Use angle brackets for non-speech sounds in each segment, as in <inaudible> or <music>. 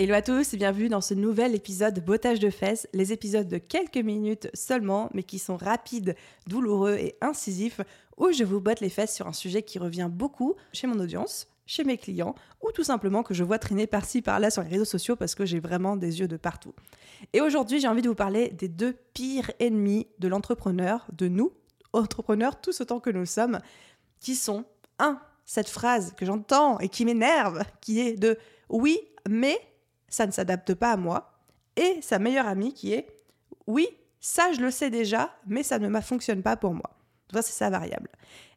Hello à tous et bienvenue dans ce nouvel épisode de Bottage de fesses, les épisodes de quelques minutes seulement, mais qui sont rapides, douloureux et incisifs, où je vous botte les fesses sur un sujet qui revient beaucoup chez mon audience, chez mes clients ou tout simplement que je vois traîner par-ci par-là sur les réseaux sociaux parce que j'ai vraiment des yeux de partout. Et aujourd'hui, j'ai envie de vous parler des deux pires ennemis de l'entrepreneur, de nous, entrepreneurs tous autant que nous sommes, qui sont un, cette phrase que j'entends et qui m'énerve, qui est de oui, mais ça ne s'adapte pas à moi, et sa meilleure amie qui est oui, ça je le sais déjà, mais ça ne fonctionne pas pour moi. Ça, c'est sa variable.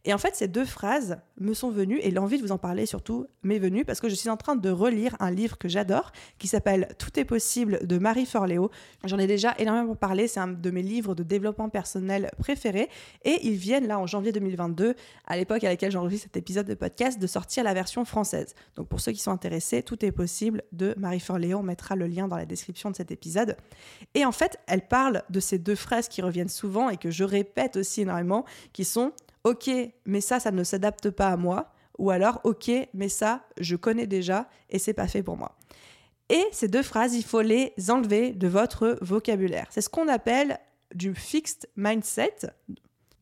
Et en fait, ces deux phrases me sont venues et l'envie de vous en parler surtout m'est venue parce que je suis en train de relire un livre que j'adore qui s'appelle Tout est possible de Marie Forleo. J'en ai déjà énormément parlé, c'est un de mes livres de développement personnel préférés et ils viennent là en janvier 2022, à l'époque à laquelle j'enregistre cet épisode de podcast, de sortir la version française. Donc pour ceux qui sont intéressés, Tout est possible de Marie Forleo, on mettra le lien dans la description de cet épisode. Et en fait, elle parle de ces deux phrases qui reviennent souvent et que je répète aussi énormément, qui sont ok, mais ça, ça ne s'adapte pas à moi, ou alors ok, mais ça, je connais déjà et c'est pas fait pour moi. Et ces deux phrases, il faut les enlever de votre vocabulaire. C'est ce qu'on appelle du fixed mindset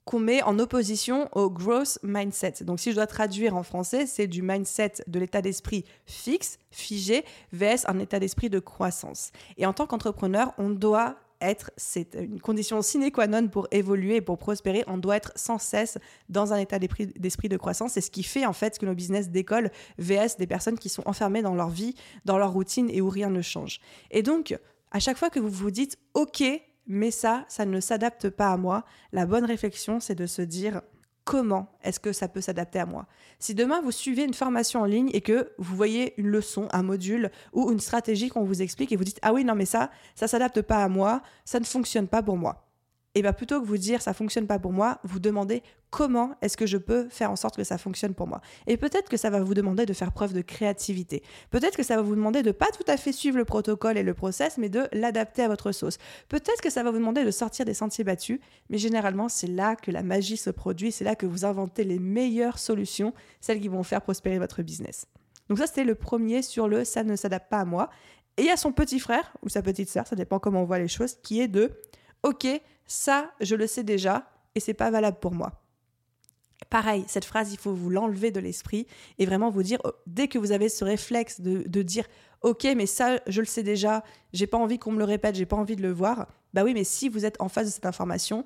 qu'on met en opposition au growth mindset. Donc si je dois traduire en français, c'est du mindset de l'état d'esprit fixe, figé, vs un état d'esprit de croissance. Et en tant qu'entrepreneur, on doit être, c'est une condition sine qua non pour évoluer et pour prospérer. On doit être sans cesse dans un état d'esprit de croissance. C'est ce qui fait en fait que nos business décollent VS des personnes qui sont enfermées dans leur vie, dans leur routine et où rien ne change. Et donc, à chaque fois que vous vous dites OK, mais ça, ça ne s'adapte pas à moi, la bonne réflexion, c'est de se dire comment est-ce que ça peut s'adapter à moi. Si demain vous suivez une formation en ligne et que vous voyez une leçon, un module ou une stratégie qu'on vous explique et vous dites ah oui non mais ça ça s'adapte pas à moi, ça ne fonctionne pas pour moi et bien plutôt que vous dire ça fonctionne pas pour moi, vous demandez comment est-ce que je peux faire en sorte que ça fonctionne pour moi. Et peut-être que ça va vous demander de faire preuve de créativité. Peut-être que ça va vous demander de pas tout à fait suivre le protocole et le process, mais de l'adapter à votre sauce. Peut-être que ça va vous demander de sortir des sentiers battus, mais généralement c'est là que la magie se produit, c'est là que vous inventez les meilleures solutions, celles qui vont faire prospérer votre business. Donc ça c'était le premier sur le ça ne s'adapte pas à moi. Et il y a son petit frère ou sa petite sœur, ça dépend comment on voit les choses, qui est de OK, ça, je le sais déjà et c'est pas valable pour moi. Pareil, cette phrase, il faut vous l'enlever de l'esprit et vraiment vous dire, oh, dès que vous avez ce réflexe de, dire, ok, mais ça, je le sais déjà, j'ai pas envie qu'on me le répète, j'ai pas envie de le voir, bah oui, mais si vous êtes en face de cette information,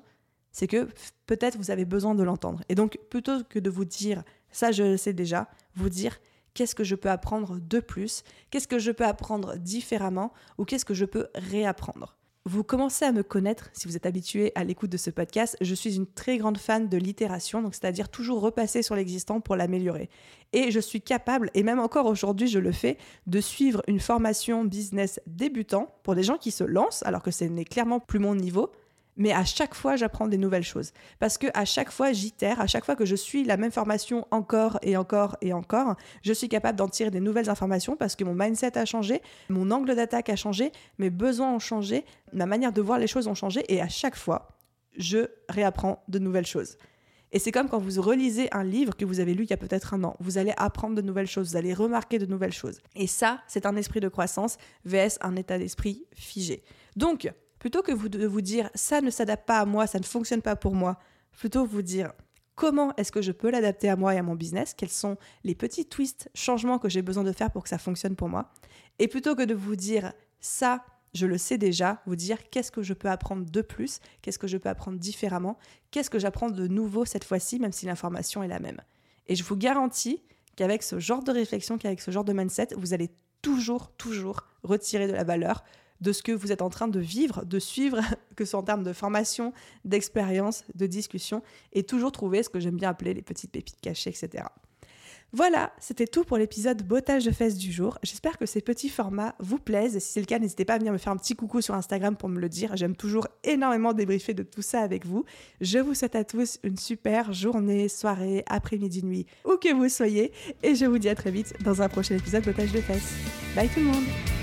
c'est que peut-être vous avez besoin de l'entendre. Et donc, plutôt que de vous dire, ça, je le sais déjà, vous dire, qu'est-ce que je peux apprendre de plus, qu'est-ce que je peux apprendre différemment ou qu'est-ce que je peux réapprendre. Vous commencez à me connaître si vous êtes habitué à l'écoute de ce podcast. Je suis une très grande fan de l'itération, donc c'est-à-dire toujours repasser sur l'existant pour l'améliorer. Et je suis capable, et même encore aujourd'hui je le fais, de suivre une formation business débutant pour des gens qui se lancent, alors que ce n'est clairement plus mon niveau, mais à chaque fois, j'apprends des nouvelles choses. Parce que à chaque fois, j'itère, à chaque fois que je suis la même formation encore et encore et encore, je suis capable d'en tirer des nouvelles informations parce que mon mindset a changé, mon angle d'attaque a changé, mes besoins ont changé, ma manière de voir les choses ont changé et à chaque fois, je réapprends de nouvelles choses. Et c'est comme quand vous relisez un livre que vous avez lu il y a peut-être un an. Vous allez apprendre de nouvelles choses, vous allez remarquer de nouvelles choses. Et ça, c'est un esprit de croissance vs un état d'esprit figé. Donc, plutôt que de vous dire ça ne s'adapte pas à moi, ça ne fonctionne pas pour moi, plutôt vous dire comment est-ce que je peux l'adapter à moi et à mon business, quels sont les petits twists, changements que j'ai besoin de faire pour que ça fonctionne pour moi? Et plutôt que de vous dire ça, je le sais déjà, vous dire qu'est-ce que je peux apprendre de plus, qu'est-ce que je peux apprendre différemment, qu'est-ce que j'apprends de nouveau cette fois-ci, même si l'information est la même? Et je vous garantis qu'avec ce genre de réflexion, qu'avec ce genre de mindset, vous allez toujours, toujours retirer de la valeur de ce que vous êtes en train de vivre, de suivre, <laughs> que ce soit en termes de formation, d'expérience, de discussion, et toujours trouver ce que j'aime bien appeler les petites pépites cachées, etc. Voilà, c'était tout pour l'épisode bottage de fesses du jour. J'espère que ces petits formats vous plaisent. Si c'est le cas, n'hésitez pas à venir me faire un petit coucou sur Instagram pour me le dire. J'aime toujours énormément débriefer de tout ça avec vous. Je vous souhaite à tous une super journée, soirée, après-midi, nuit, où que vous soyez. Et je vous dis à très vite dans un prochain épisode bottage de fesses. Bye tout le monde